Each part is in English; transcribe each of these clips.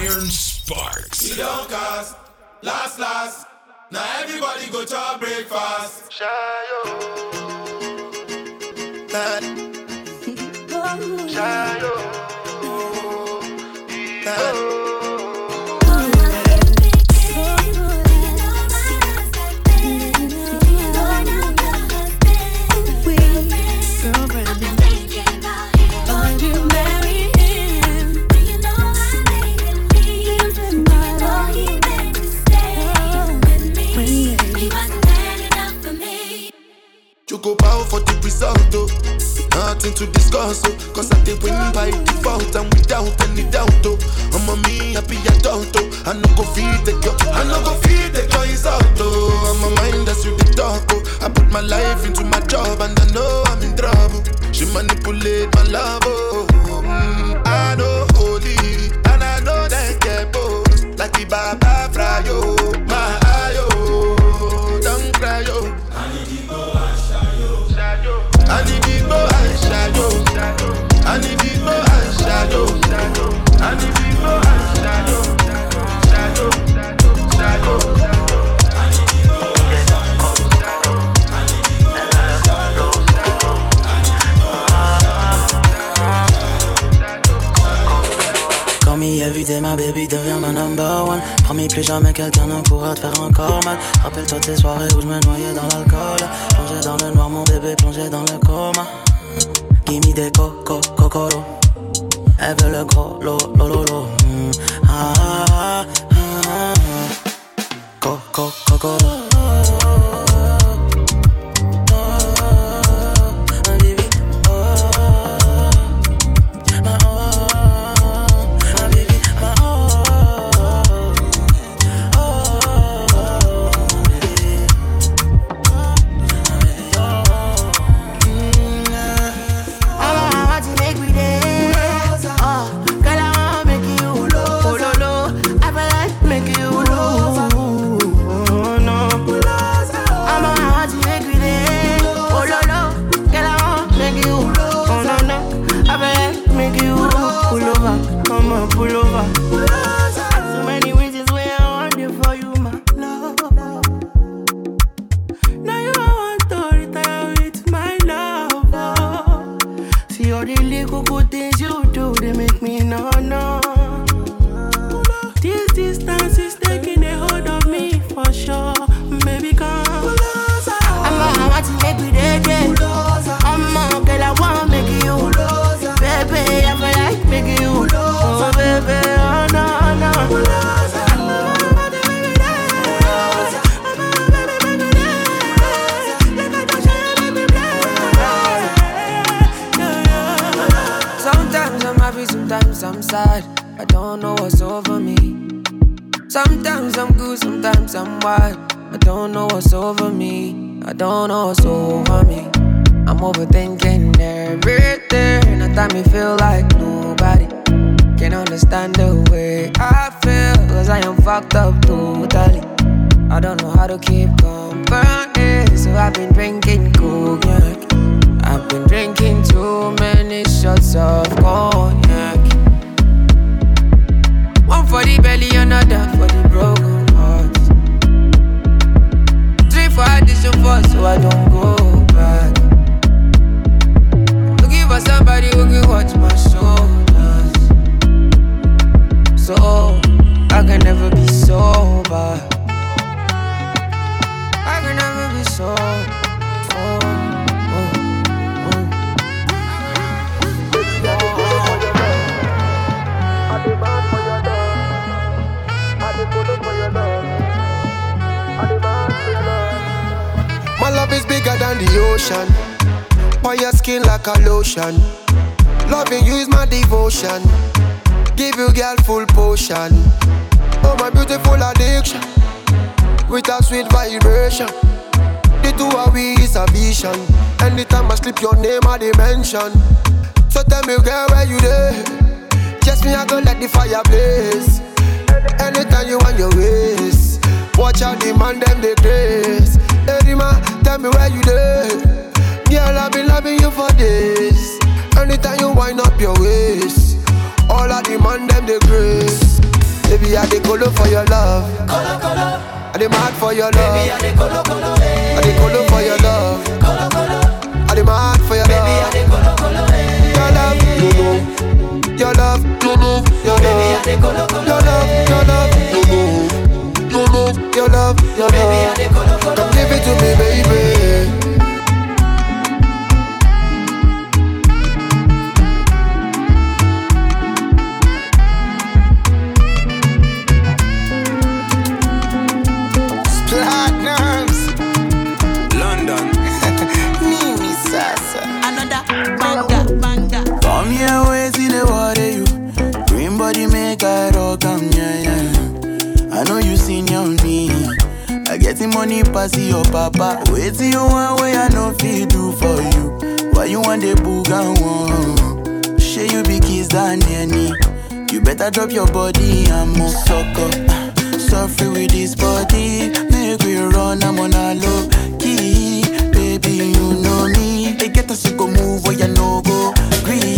Iron Sparks. We don't cast, last, last. Now everybody go to breakfast. Shayo. Shayo. Result, oh. Nothing to discuss, oh. Cause I did win by default and without any doubt, oh. I'm a me happy adult, oh. I no go feed the girl, I no go feed the girl is out, oh. I'm a mind that's you the talk, oh. I put my life into my job and I know I'm in trouble. She manipulate my love, oh. Mm, I know holy and I know that get both like the Baba Frayo, my ma baby devient ma number one. Promis plus jamais quelqu'un ne pourra te faire encore mal. Rappelle-toi tes soirées où je me noyais dans l'alcool. Plongé dans le noir, mon bébé plongé dans le coma. Gimme des coco, cocoro. Elle veut le gros, lo, lo, lo. Mm. Ah, ah, ah, ah. Cocoro. Pull lotion. Loving you is my devotion. Give you girl full potion. Oh my beautiful addiction. With a sweet vibration. The two of we is a vision. Anytime I slip your name I dimension. So tell me girl where you there? Just me I go let the fire blaze. Anytime you want your ways. Watch out the man them they grace. Hey man, tell me where you there? Girl I've been loving you for days. Anytime you wind up your waist. All the man them they grace. colo for your love. Colo, colo. I dey mad for your love. Baby, I dey colo, colo, eh. I dey colo for your love. Colo, colo. I dey mad for your Baby, love. Baby, I dey colo, colo, eh. Your love, you know. Your love, your love, your love. Baby, I dey colo, colo, your love, your love, you know. Your love, your love, your love. Baby, I dey colo, colo, Come give it to me, baby. Getting money pass your papa. Wait till you want where I no feel do for you. Why you want the boogan one? Share you be kiss than any. You better drop your body and move sucker. Suffer with this body. Make we run, I'm on a low key. Baby, you know me. They get us to go move where you no go. Green.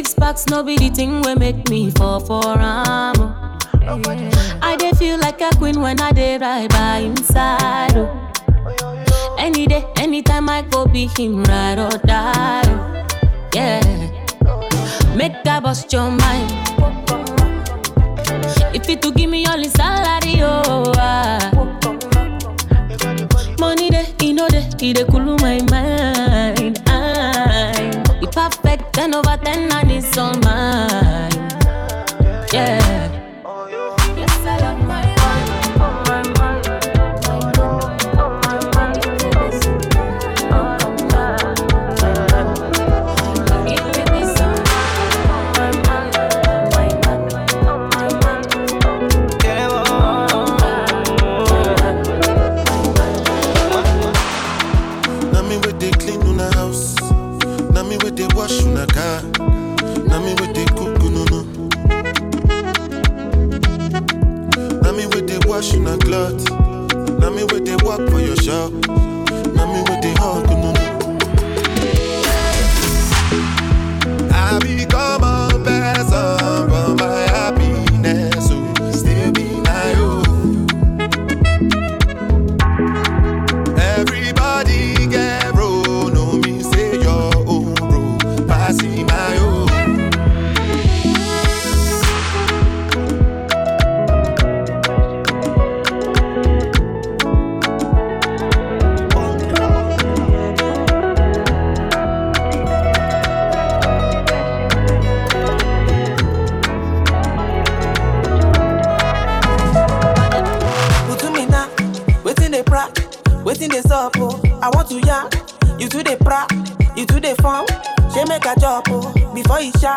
Six packs no be the thing we make me fall for am. Oh. I dey feel like a queen when I dey right by inside. Oh. Any day, anytime I go be him ride or die. Oh. Yeah. Make I bust your mind. If you to give me all his salary, oh ah. Money de, you know de, he de cool my mind. Ten over ten and it's all mine. Wash una car. Na me with the cook no no. Na me with the wash una cloth. Na me with the work for your shop. Na me with the hug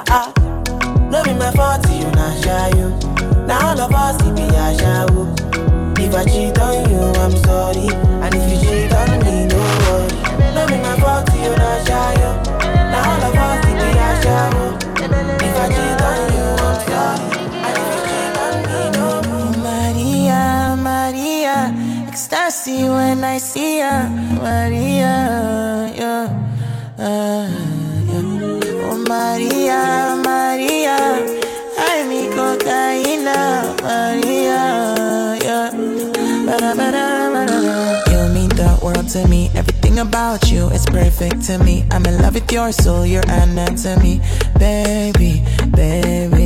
Ah. No be my fault, you shy, you. Now all of us, be a show. If I cheat on you, I'm sorry. And if you cheat on me, no worry. No be my fault, you shy, you. Now all of us, be a show. If I cheat on you, I'm sorry. And if you cheat on me, no worry. Maria, Maria, ecstasy when I see her. Maria, to me. Everything about you is perfect to me. I'm in love with your soul, your anatomy, baby, baby.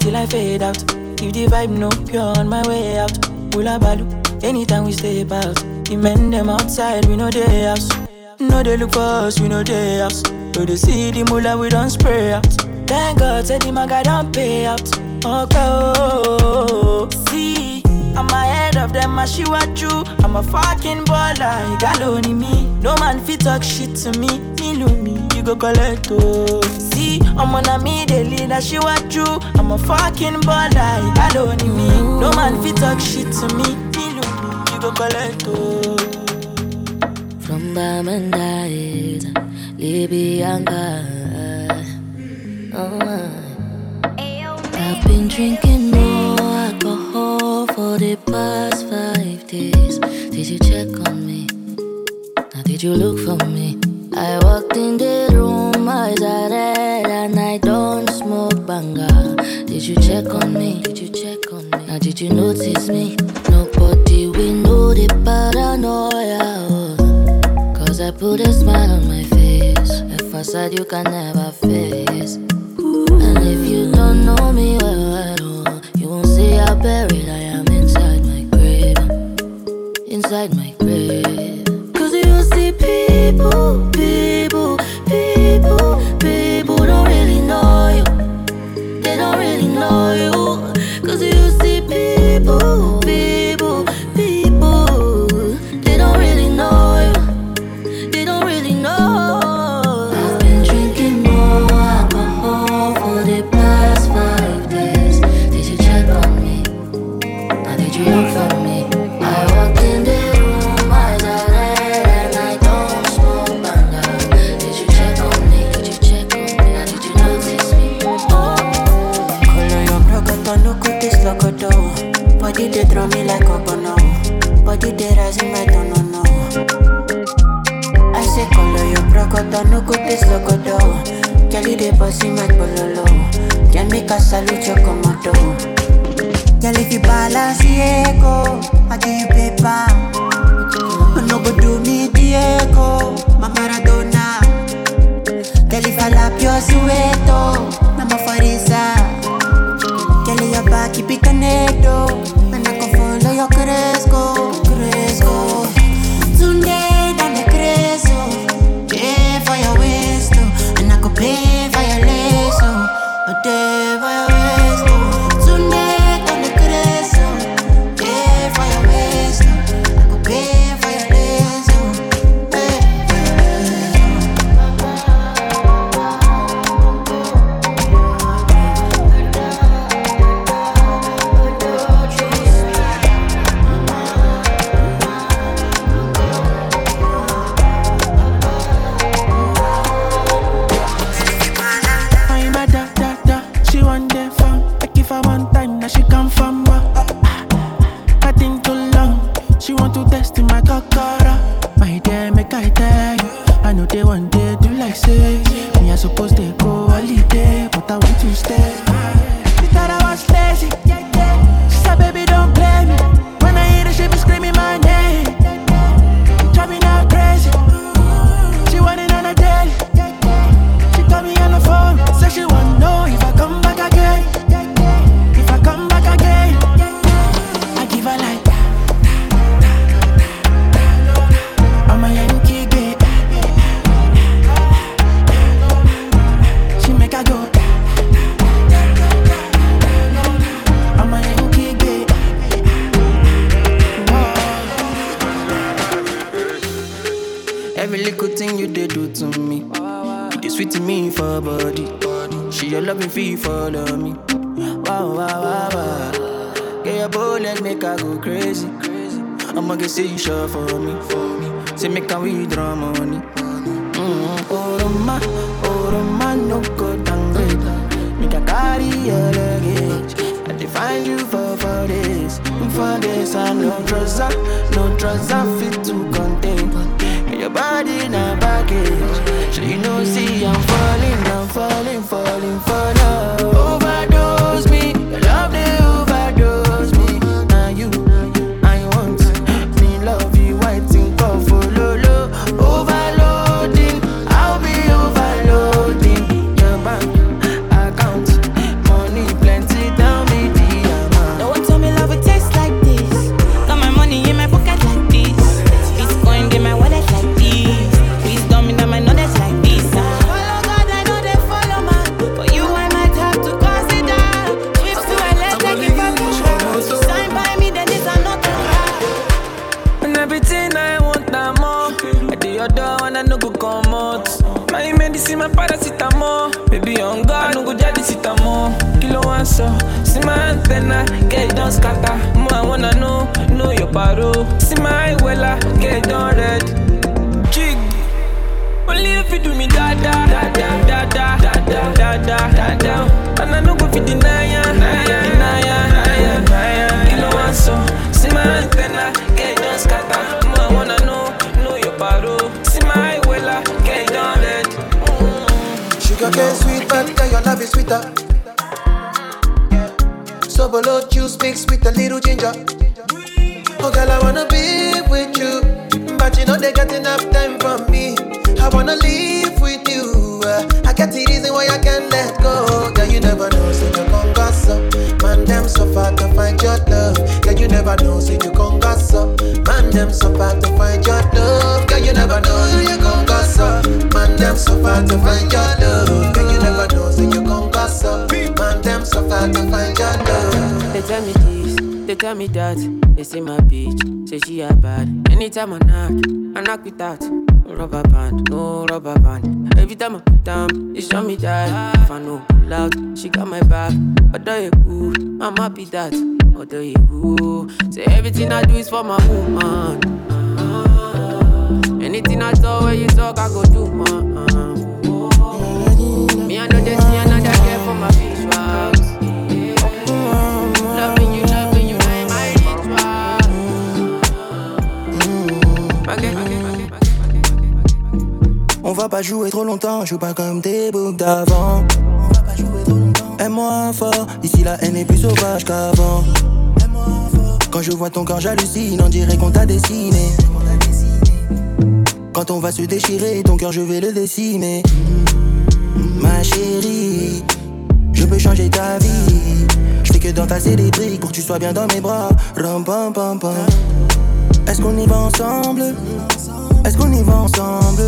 Till I fade out. If the vibe no pure on my way out, Ula balu. Anytime we step out, the men them outside we know they house. No they look for us, we know they house. So they see the mullah we don't spray out. Thank God, said the maga don't pay out. Okay, oh, see. I'm ahead of them, I she what you. I'm a fucking baller, you got me. No man fit talk shit to me. Me me, you go collect oh. See, I'm on a me, the leader, she what you. I'm a fucking baller, you got only me. No man fit talk shit to me. You go collect oh. From Diamond Eyes, Libyan oh, oh, I've been drinking more alcohol for the past five days. Did you check on me? Now, did you look for me? I walked in the room, eyes are red, and I don't smoke banga. Did you check on me? Did you check on me? Now, did you notice me? Nobody will know the paranoia. Cause I put a smile on my face, a facade you can never face. And if you don't know me well at all, you won't see how buried I am inside my grave. Inside my grave. You echo, I you paper. No go do me Diego, my Maradona. If I lap your sueto, I'm a farisa. Girl, your back keep it is. Sobolo juice mixed with a little ginger. Oh girl, I wanna be with you, but you know they got enough time for me. I wanna live with you. uh, I get the reason why I can't let go. Girl, you never know, so you can gossip. Man, them so far to find your love. Girl, you never know, so you can gossip. Man, them so far to find your love. Girl, you never know, so you can gossip. Man, them so far to find your love. Girl, far to find your. They tell me this, they tell me that. They say my bitch, say she a bad. Anytime I knock, I knock with that. Rubber band, no rubber band. Every time I put down, they show me that. If I know pull out, she got my back. Although you cool, I'm happy that. Although you cool, say everything I do is for my woman. Anything I saw where you talk, I go do, man. Va pas jouer trop longtemps, joue pas comme tes boucs d'avant. Aime-moi fort, ici la haine est plus sauvage qu'avant. Quand je vois ton corps, j'hallucine, on dirait qu'on t'a dessiné. Quand on va se déchirer, ton cœur, je vais le dessiner. Ma chérie, je peux changer ta vie. Je fais que d'entasser des briques pour que tu sois bien dans mes bras. Ram, pam, pam. Est-ce qu'on y va ensemble? Est-ce qu'on y va ensemble?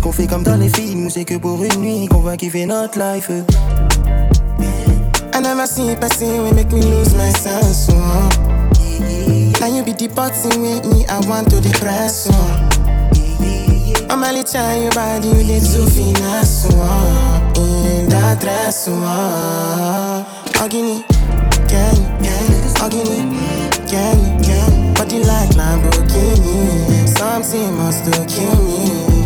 Est-ce qu'on fait comme dans les films ou c'est que pour une nuit qu'on va kiffer notre life I never see a person will make me lose my sense. So. Now you be button with me, I want to depress. So. I'm only trying your body, you need to finesse. So. In that dress. So. Agini, can can Agini, can can body like Lamborghini. Something must to kill me.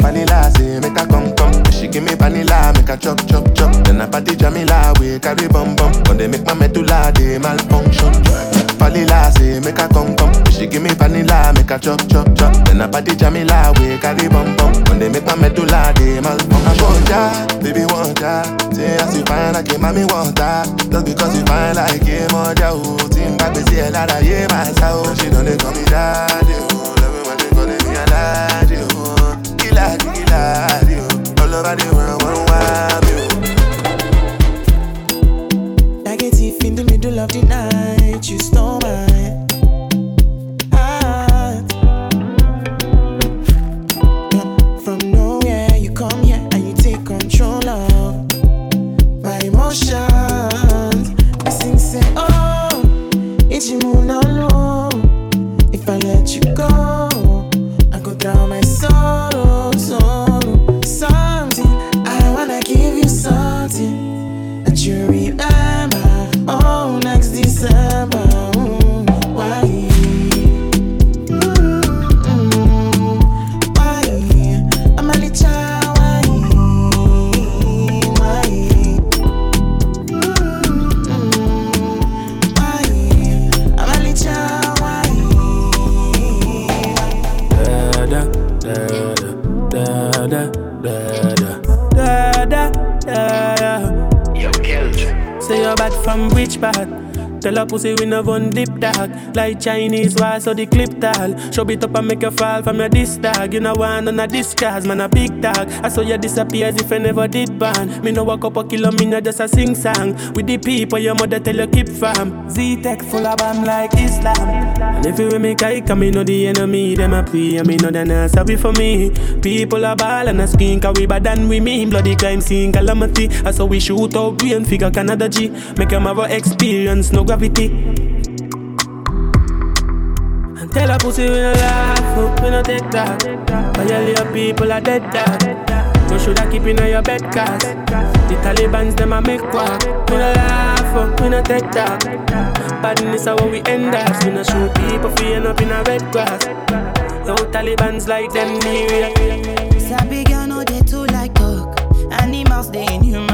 Vanilla say make her come come. She give me vanilla, make her chop chop chop. Then I party Jamila, we carry bum bum. When they make my medulla, they malfunction. Vanilla say make come come. She give me vanilla, make chop chop chop. Then I party Jamila, we carry bum bum. When they make my medulla, they malfunction. I want ya, baby want ya. Say as you fine like a mommy want ya. Just because you fine like a moja, oh. Team back, we see a lot of yeah, my soul. She don't they call me daddy, oh. Love it when they calling me a daddy, oh. Killer, killer, oh. All over the world, wild, oh. Negative in the middle of the night, you stole my from which part? Tell a pussy we never run deep dark Like Chinese wall so the clip tall. Show it up and make you fall from your disc tag You know one on a discard, man a big tag I saw you disappear as if I never did ban Me no walk up a kilo, me no just a sing song. With the people your mother tell you keep fam Z-Tech full of bam like Islam. And if you make I come, me know the enemy Them a pray and me know they not sorry for me. People are ball and a skin Cause we bad than we mean. Bloody crime scene calamity. I saw we shoot out brain figure Canada G. Make them have experience, no gravity and tell a pussy we no laugh, oh, we take that. Violate people are dead dog. You shoulda keep in your bed cause the Taliban's them a make quack. We no laugh, we no take that. Badness how we end us. We no shoot people for end up in a red grass. No Taliban's like them. Sabi girl no they too like talk. Animals they in human form.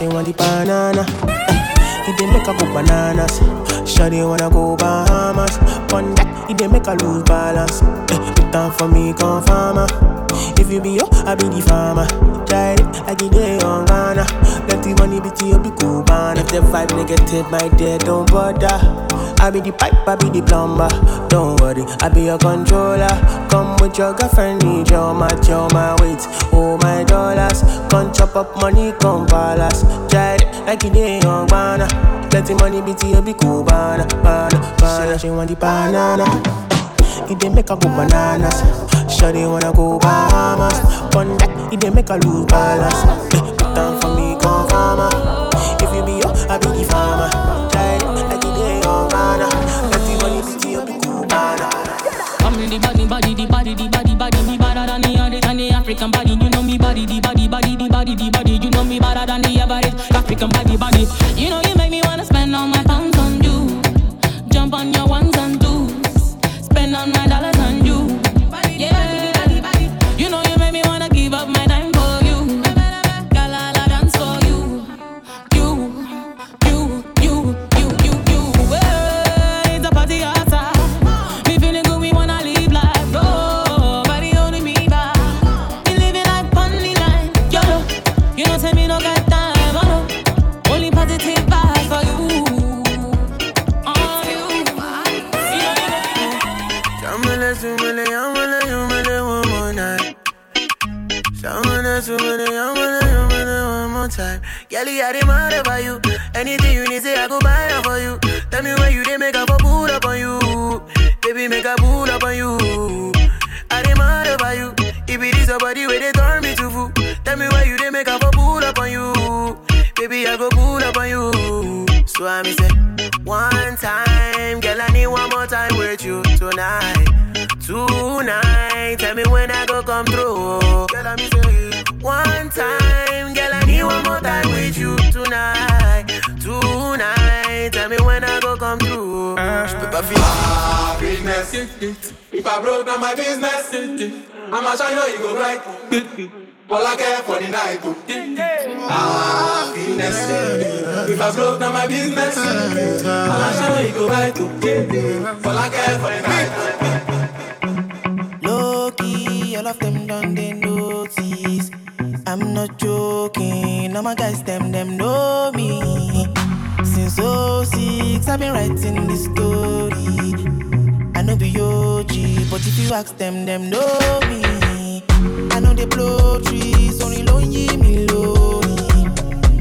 She want the banana. It dey make her go bananas. Shawty wanna go Bahamas. One that it dey make her lose balance. Eh, put down for me, come farmer. If you be yo, I be the farmer. Try it like it dey on Ghana. Let the money be to you, be cool, man. If the vibe negative, my dear, don't bother. I be the pipe, I be the plumber. Don't worry, I be your controller. Come with your girlfriend, need your match, your my weight, oh my dollars. Come chop up money, come palace. Try it like it dey on Ghana. Let the money be to you, be cool, banana, banana, banana. She want the banana. It dey make her go bananas. Shawty wanna go Bahamas. One that it dey make her lose balance. Eh, put down for me, come farmer. If you be yo, I be the farmer. Try like it dey on Ghana. The money be cool, banana. I'm the body, body, the body, the body, body, me better than the other than the African body. You know me body, the body, body, the body, the body. You know me better than the average African body, body. You know I demand over you. Anything you need, say I go buy it for you. Tell me where you they make a pull up on you. Baby, make a pull up on you. I demand over you. If it is a body where they turn me to fool. Tell me where you they make a pull up on you. Baby, I go pull up on you. So I me say, one time, girl, I need one more time with you tonight. Tonight, tell me when I go come through. Girl, I me say, one time, girl, I need one more time with you tonight. Tonight, tell me when I go come through. Je peux pas. Ah, business. If I broke down my business, I'ma show you, you go right. All I care for the night. oh. Ah, business. If I broke down my business, I'ma show you, you go right. oh. All I care for the night. Low key, all of them done they notice. All my guys them them know me. Since 06, I've been writing this story. I know be OG, but if you ask them, them know me. I know they blow trees, only lonely me lonely.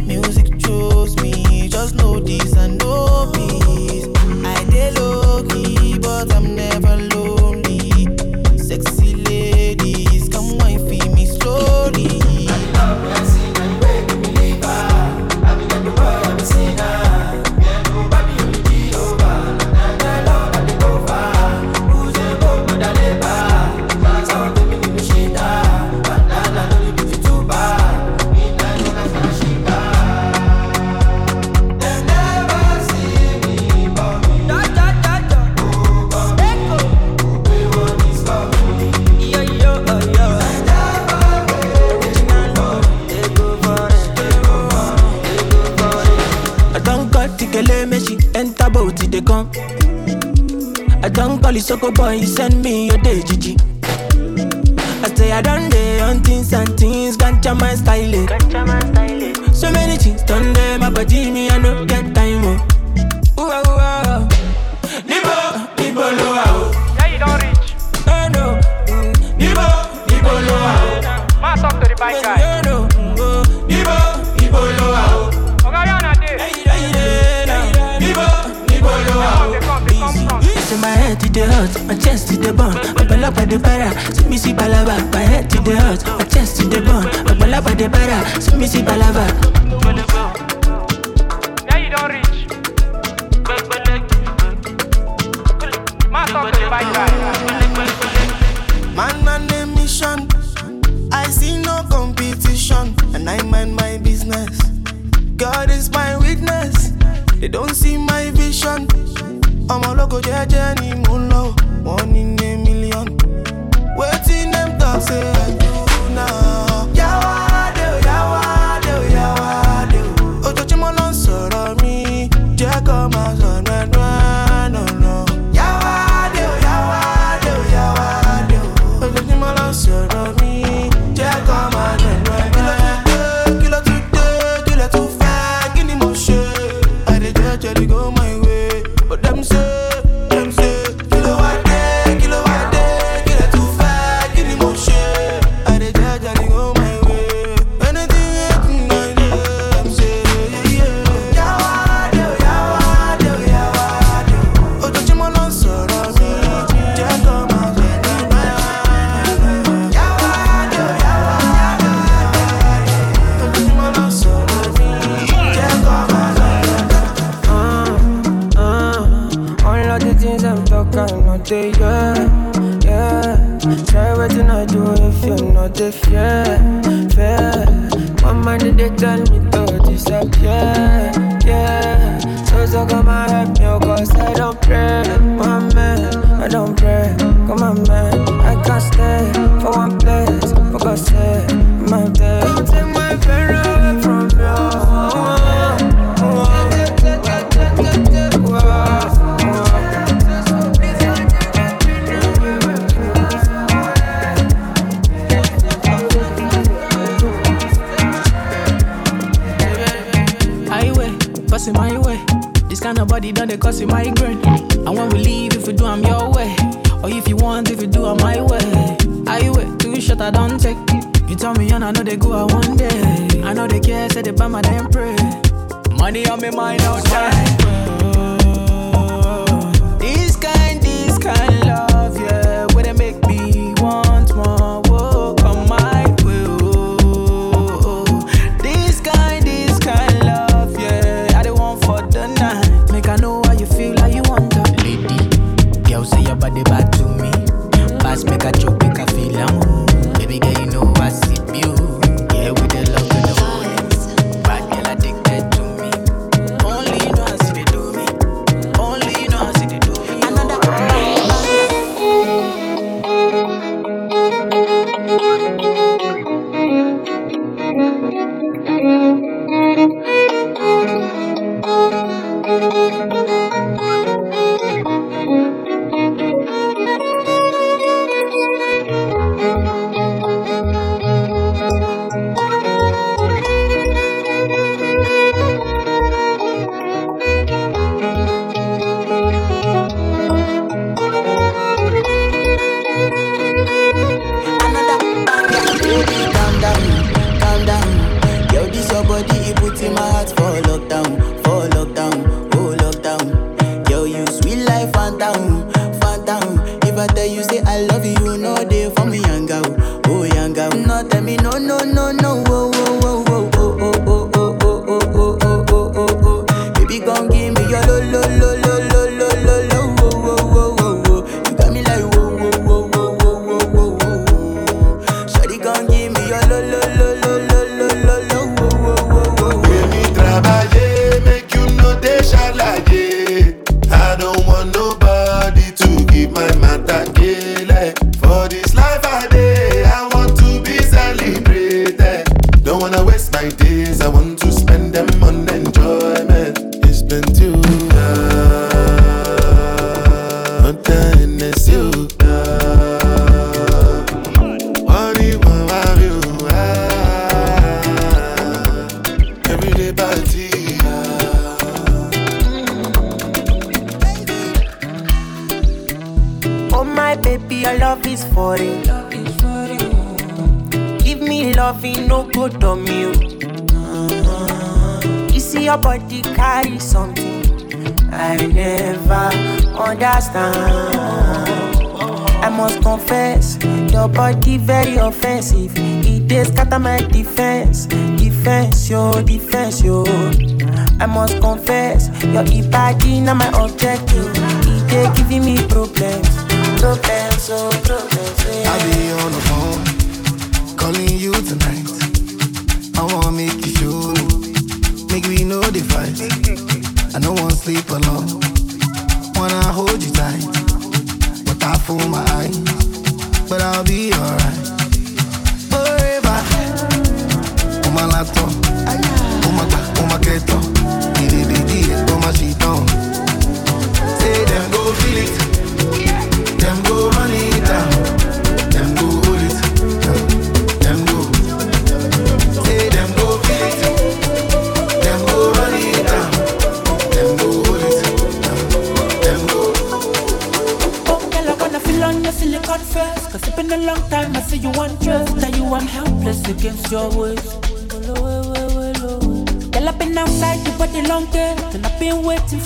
Music chose me, just know this and know peace. I dey low key, but I'm never lonely. Sexy ladies, I don't call it soko boy, he send me your day Gigi. I say I done day on things and things, ganja my style it. So many things done there, my body me I no the para. See me see balaba, my head to the hurt, my chest to the bone, my belly by the para. See me see balaba. Yeah, you don't reach. Man, talk to the guy. Man on a mission. I see no competition, and I mind my business. God is my witness. They don't see my vision. I'm a logo jeje on, man, I can't stay for one place, for God's sake, That you say I love you. must confess, your Ibaji na my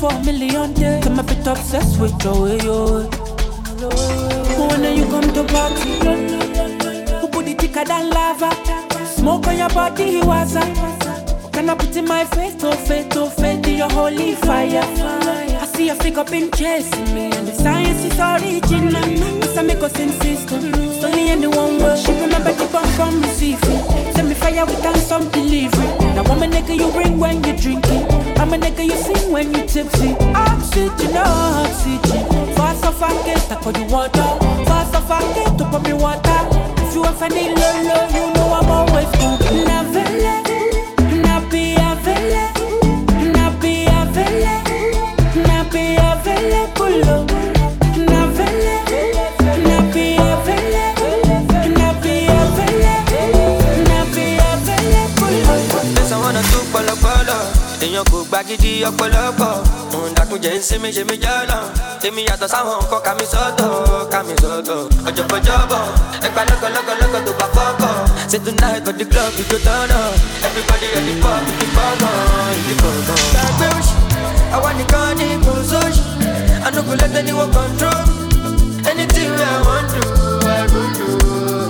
for a million days. I'm a bit obsessed with the way you When you come to party, who put it thicker than lava? Smoke on your body, he was a. Can I put in my face, oh face, oh face, to your holy fire? I see your figure been chasing me, and the science is original. It's I make us insist. Only in the one word. She remember the bomb from receiving. Send me fire without some delivery. Now I'm a nigga you bring when you're drinking. I'm a nigga you sing when you tipsy. Oxygen, oxygen. Fast off I get I call you water. Fast off I get to put me water. If you ever need low, low, you know I'm always cool. Never let ọ̀pọ̀lọpọ̀. Òun dàkún jẹ́ ń sí mi ṣe mí jọ́lọ̀ èmi yàtọ̀ sáwọn nǹkan ká mi sọ́tọ̀ ká mi sọ́tọ̀. Ọ̀jọ̀bọ̀jọ̀bọ̀ ẹgbà lọ́kọ̀lọ́kọ̀lọ́kọ̀ tó bá fọ́kọ̀. Ṣe tonight for the club ìjó tọ́nà everybody ready for ìdí fọ́gàn ìdí fọ́gàn. gbàgbé òṣì àwa nìkan ní kò sóṣì. Anukulẹ́tẹ̀ ni wọ́n control. Anything I wan do I go do.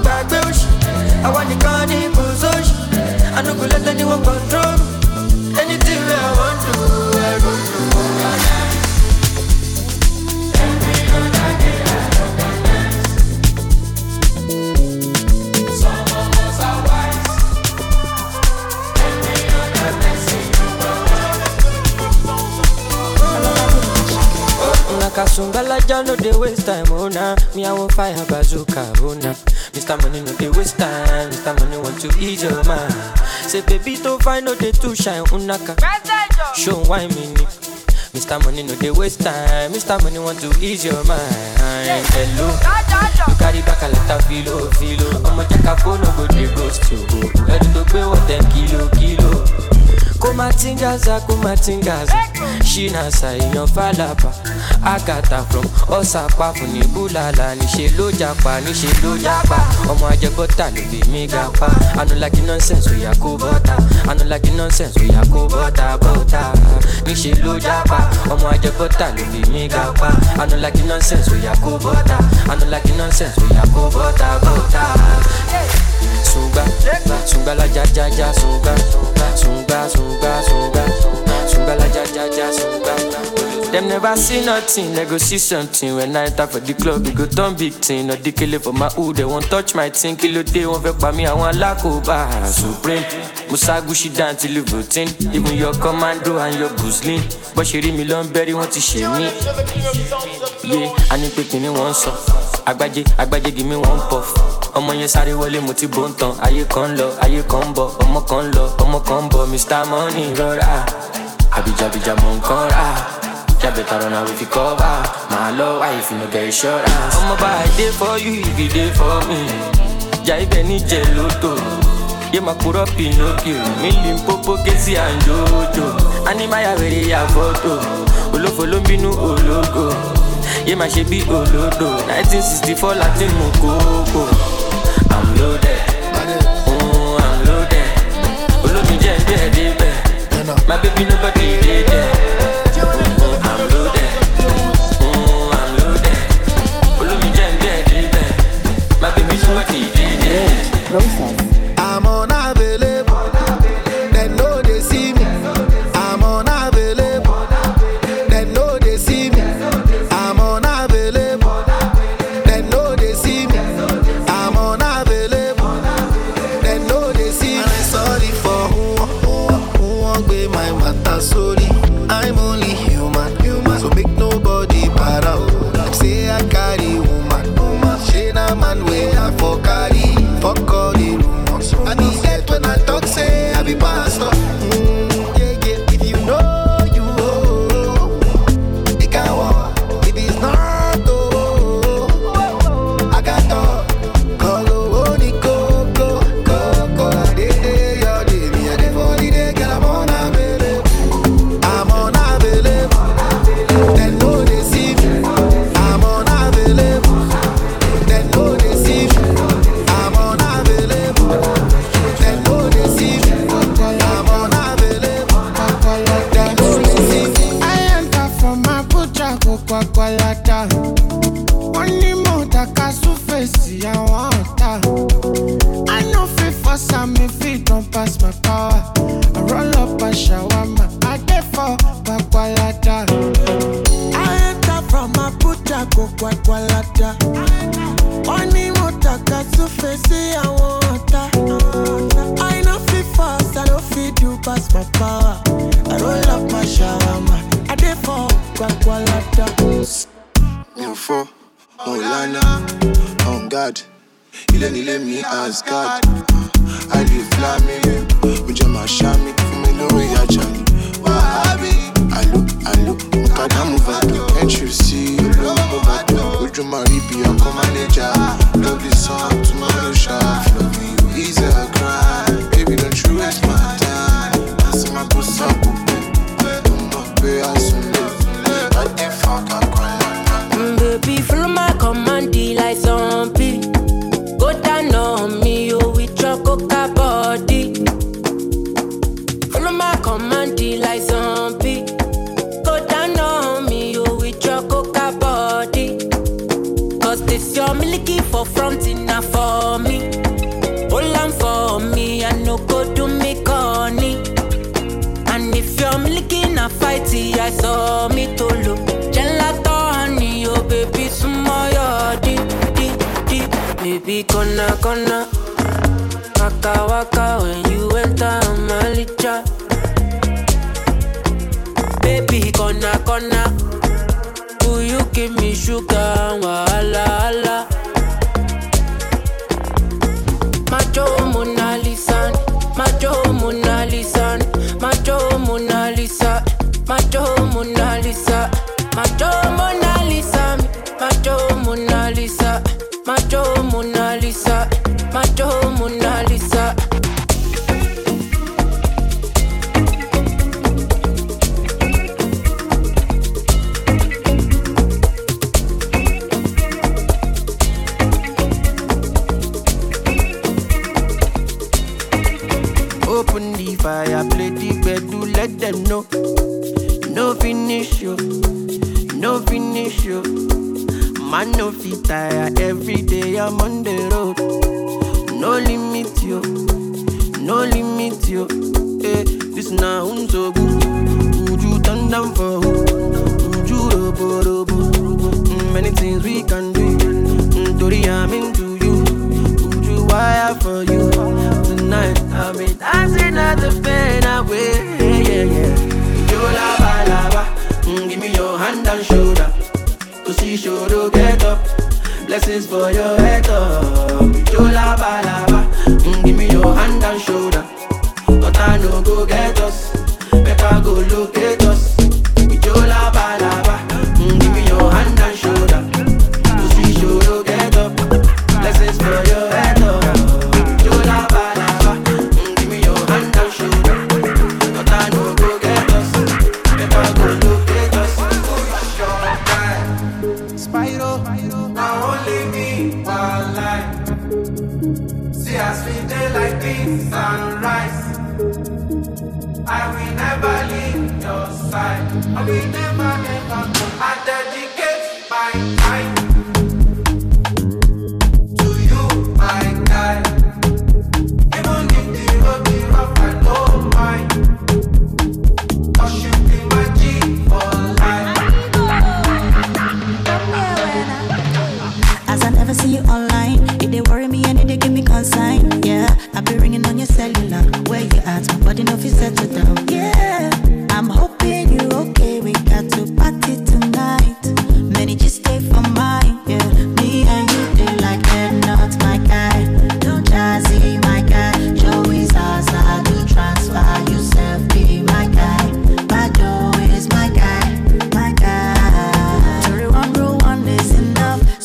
gbàgbé òṣì àwa nìkan ní kò sóṣì. Anukulẹ́tẹ̀ ni wọ́n control. Anything I wan do, I go do. Nakasumbala no dey waste time, oh nah. Me I want fire bazooka, oh nah. Mr. Money no dey waste time, Mr. Money want to ease your mind. Say baby to find no dey too shine, unaka. Oh, Show why me ni. Mr. Money no dey waste time, Mr. Money want to ease your mind. Hello, you carry back a lot of filo, filo. Ọmọ jẹ́ phone no go dey ghost you. Ẹni tó gbé wọ́n ten kilo, kilo. Kumatingaza kumatingaza ṣínàṣà èèyàn fàlàbà àgàtà from ọ̀sàpàfù ní búlàlà níṣẹ́ ló japa níṣẹ́ ló japa ọmọ ajẹbọ́tà ló fi mí ga pa anulagi nonsense oya kó bọ́tà anulagi nonsense oya kó bọ́tà bọ́tà níṣẹ́ ló japa ọmọ ajẹbọ́tà ló fi mí ga pa anulagi nonsense oya kó bọ́tà anulagi nonsense oya kó bọ́tà bọ́tà. Sunga, sunga la ja ja ja sunga, sunga sunga sunga, sunga la ja ja ja sunga. Them never see nothing, they go see something. When I enter for the club, it go turn big thing. No dikele for my hood, they won't touch my thing. Kilo day, won't by me, I want lakoba. Supreme, Musagushi down till you routine. Even your commando and your Guzlin. But she read me long berry, want to shame me. Yeah, I need picking in one song. Agbaje, agbaje, give me one puff. Ọmọ yẹn sáré wọlé mo ti bó ń tan ayé kan ń lọ ayé kan ń bọ. Ọmọ kan ń lọ ọmọ kan ń bọ. Mr money rọra. Àbíjàbíjà mọ nǹkan rà jábẹ́ta rọra we fi cover. Màá lọ wá ìfìnà get insurance. ọmọ bá i dey for you if you dey for me. Jà ibẹ̀ ní jẹ lóto yé máa kúrọ́ pinocchio mílí pópó kéésì àǹjọ́jọ́ ánímáyà wèrè ya fọ́tò. Olófo ló ń bínú ológo. Yé máa ṣe bí olódò nineteen sixty four láti mú kókó. Loaded. Mm, I'm loaded. My baby nobody I'm loaded. Mm, I'm loaded. Débẹ̀. My baby nobody. Mo lánà on oh, guard ilé nílé mi asgard àìlè flamile ó jẹ́ màá ṣá mi. Fún mi lórí ajá ni wàhábì àlò àlò mùkàdámù vàdó entry sí olówó vàdó ojú máa rí bí ọkọ mánéjà love the song to my no sharp love you easy I cry baby don't you waste my no fronting na for me. Hold on for me, I no go do me corny. And if you're milking a fighty, I saw me to look. Gelato honey, oh baby, small your di di di. Baby, gonna gonna. Waka waka when you enter my licha. Baby, gonna gonna. Will you give me sugar Wala wahala? Mona Lisa, macho Mona Lisa, macho Mona Lisa, macho Mona finish you. No finish you. Man no fit tire every day I'm on the road. No limit you. No limit you. Hey, this na so good. Would you turn down for who? Would you robo robo? Mm, many things we can do. Mm, Tori, I'm into you. Would you wire for you? Tonight I'll be dancing at the fade away. Yeah, yeah and shoulder. Cause you sure to get up. Blessings for your head up. Yo lava. Mm, give me your hand and shoulder. But I no go get us. Better go look at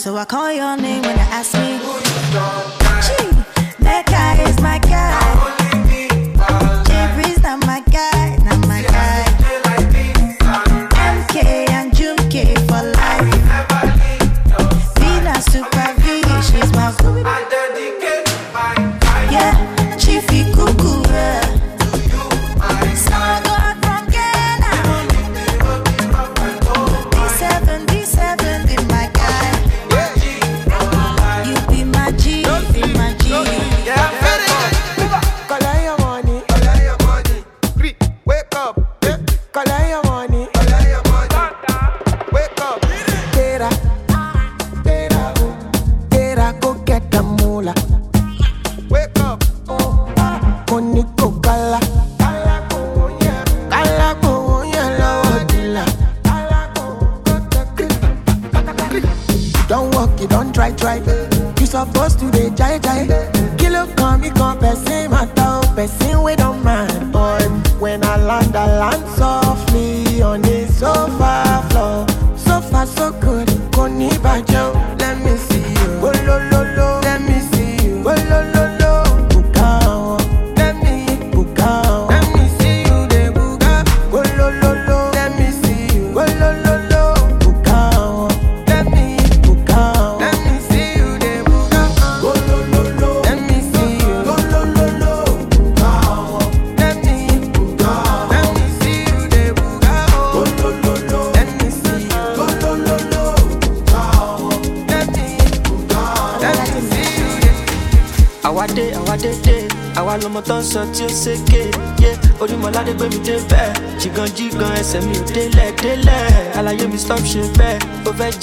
So I call your name when you ask me. Gee, that guy is my guy.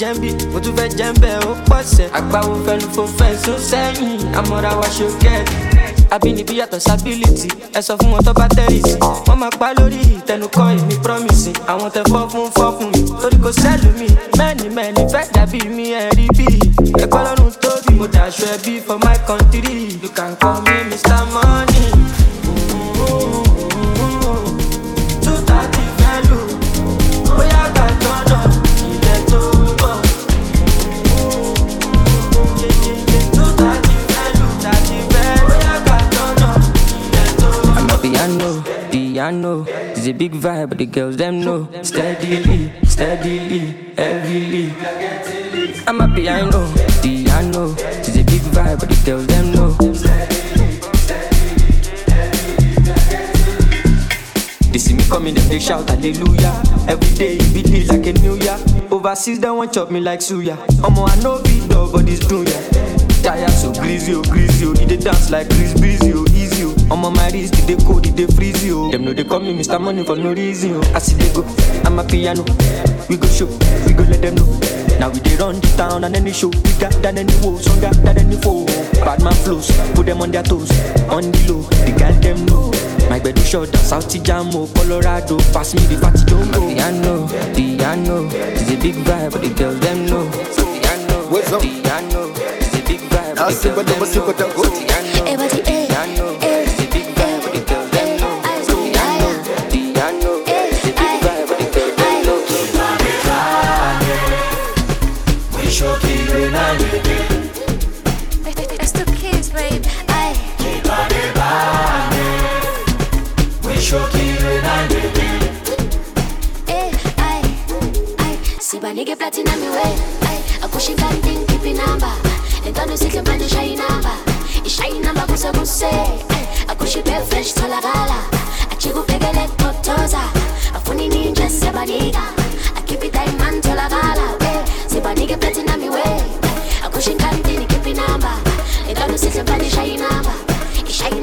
Jẹ́ ń bí mo tún fẹ́ jẹ́ ń bẹ́ẹ̀ ó pọ̀ sẹ́ àgbáwo fẹnu fò fẹ́ só sẹ́yìn àmọ́ra wa ṣe kẹ́ẹ̀tì abínibí yàtọ̀ sábìlìtì ẹ sọ fún wọn tó bá tẹ́rìsì wọ́n máa pa lórí ìtẹnukọ́ èmi promise. Àwọn tẹ fọ́ fún fọ́ fún mi. Torí kò sẹ́lù mi mẹ́ni mẹ́ni fẹ́ dàbí mi ẹ̀ rí bí. Ẹgbẹ́ lọ́rùn tóbi mo dàṣọ ẹbí for my country. You can call me mr money. Two piano. It's a big vibe, but the girls them know. Steadily, steadily, heavily. I'm happy, I a piano, know It's a big vibe, but the girls them know. They see me coming, them they shout hallelujah. Every day it be like a new year. Overseas they want chop me like suya. Omo I know big dog, but this do ya. Tire so greasy, oh greasy, oh. They dance like Chris Breezy, oh easy, oh. Omo my wrist, did they cold, did they freeze, oh. Them know they call me Mr. Money for no reason, oh. I see they go, I'm a piano. We go show, we go let them know. Now we they run the town and any show bigger than any woe, stronger than any foe. Bad man flows, put them on their toes, on the low. The girl them know. My bed is short, South Jamo, Colorado. Pass me the fatty don't go. Piano, piano. It's a big vibe, but the girls them know. Piano, piano. It's a big vibe, but the girls them know. Sibanike platinum iwe ay akushinga nding kipi namba? Lentwana sihle manje ishayi namba? Ishayi namba kuse kuse. Ay akushipe fresh tholakala ajike ubhekele kutotoza afuni ninje siyabanika akhiphi diamond tholakala we sibanike platinum iwe akushinga ndini kipi namba? Lentwana sihle manje ishayi namba? Ishayi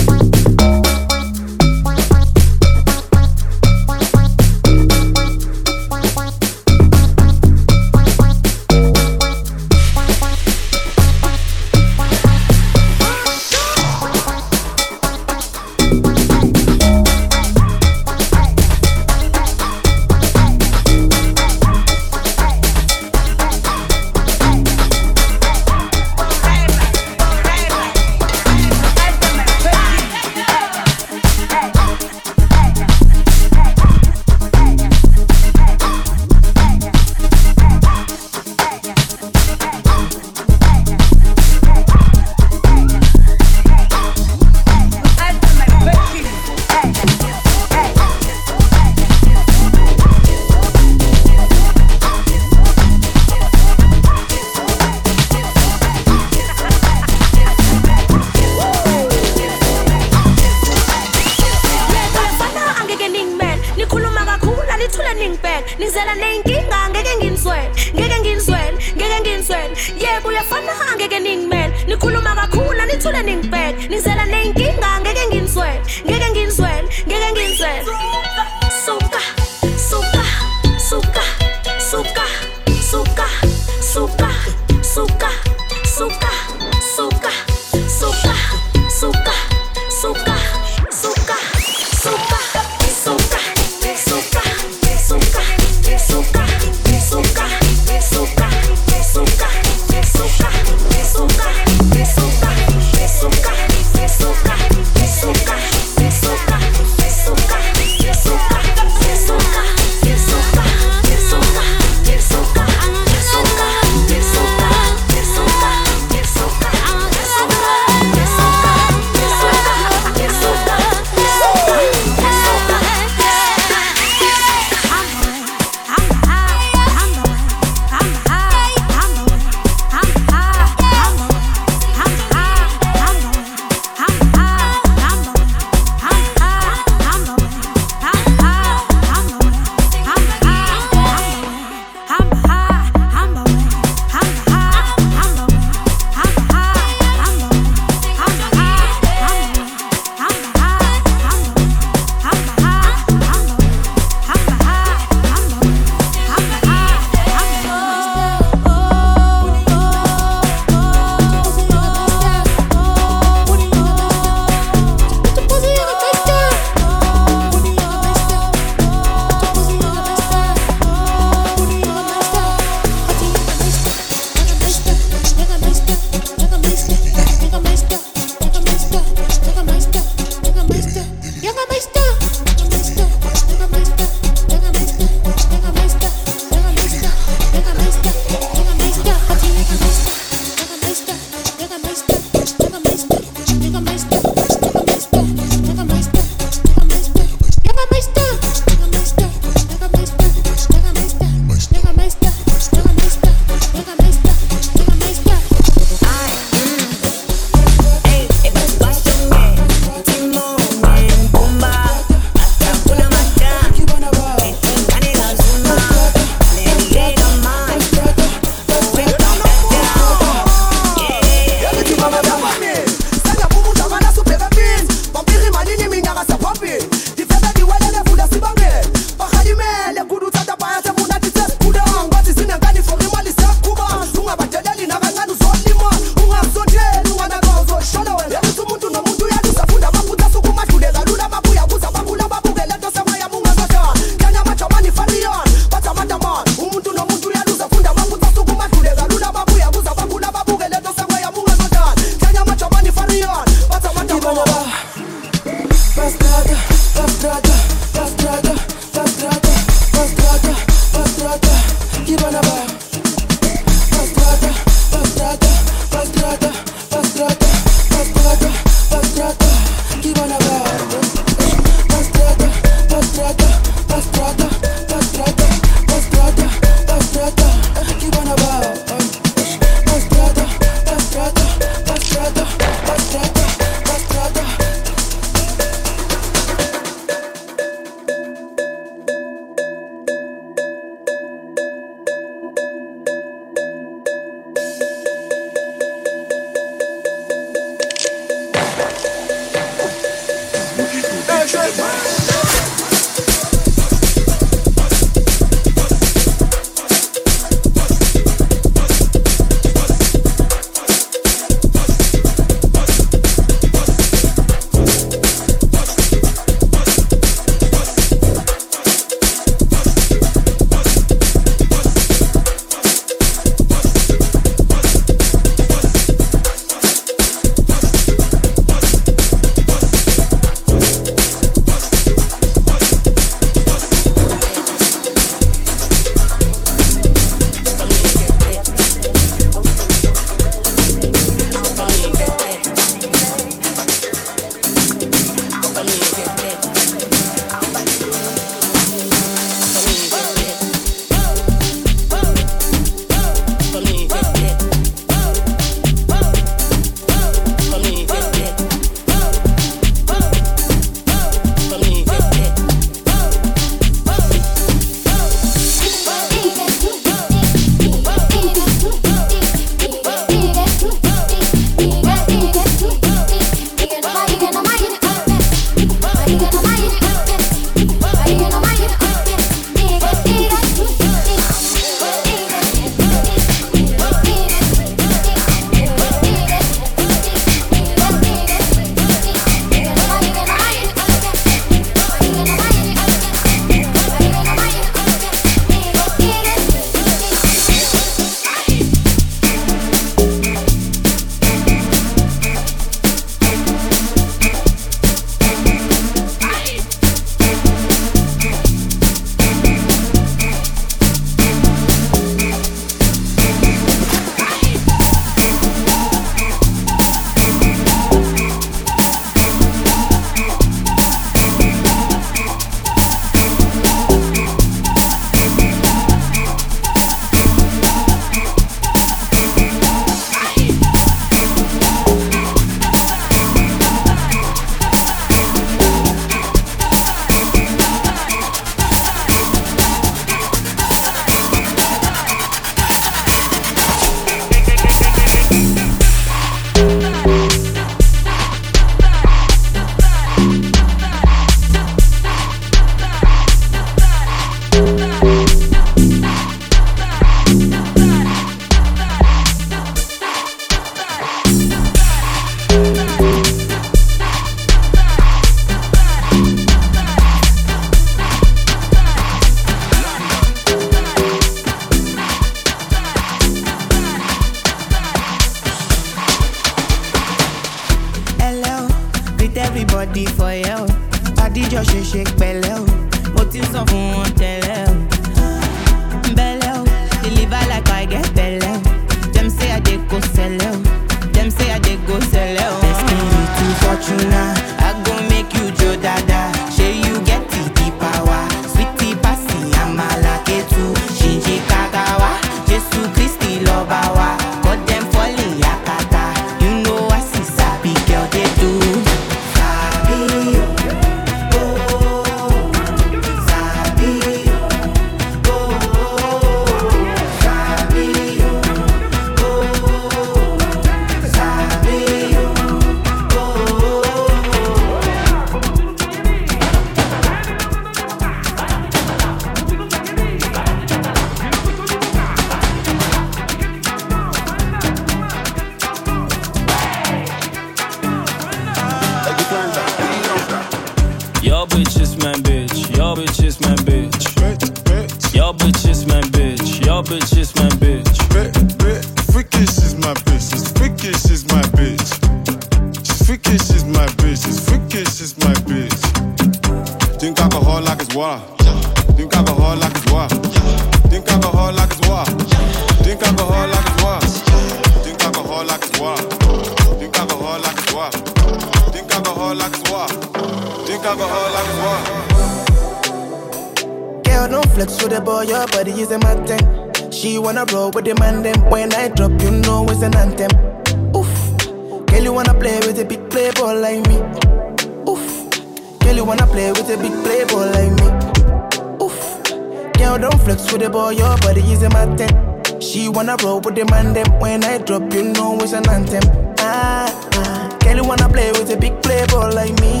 demand them when I drop, you know it's an anthem. Ah, ah. Kelly wanna play with a big play ball like me.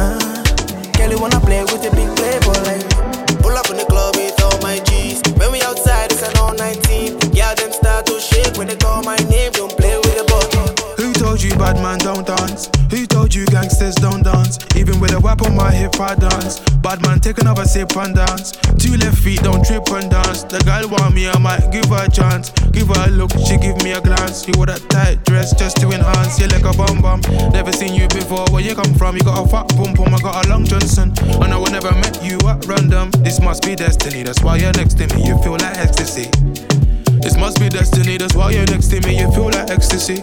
Ah, Kelly wanna play with a big play ball like me. Pull up in the club with all my G's. When we outside, it's an all 19. Yeah, them start to shake when they call my name. Don't play with the ball. Who told you bad man don't dance? Who told you gangsters don't dance? Even with a whip on my hip, I dance. Bad man, take another sip and dance. Two left feet, don't trip and dance. The girl that tight dress just to enhance. You like a bum bum. Never seen you before. Where you come from? You got a fat pum pum. I got a long Johnson. And I I never met you at random. This must be destiny. That's why you're next to me. You feel like ecstasy. This must be destiny. That's why you're next to me. You feel like ecstasy.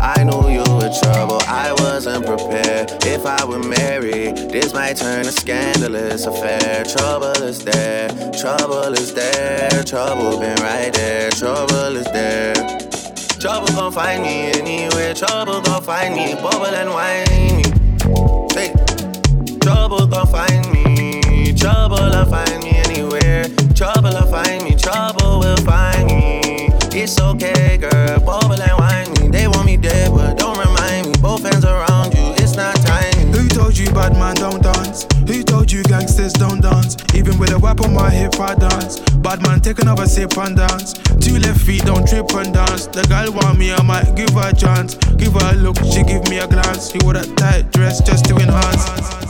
I knew you were trouble, I wasn't prepared. If I were married, this might turn a scandalous affair. Trouble is there, trouble is there, trouble been right there, trouble is there. Trouble gon' find me anywhere, trouble gon' find me, bubble and whiny. Hey, trouble gon' find me, trouble'll find me anywhere, trouble'll find me, trouble will find me. Hands around you, it's not time. Who told you bad man don't dance? Who told you gangsters don't dance? Even with a whip on my hip, I dance. Bad man, take another sip and dance. Two left feet, don't trip and dance. The girl want me, I might give her a chance. Give her a look, she give me a glance. She wore that tight dress just to enhance.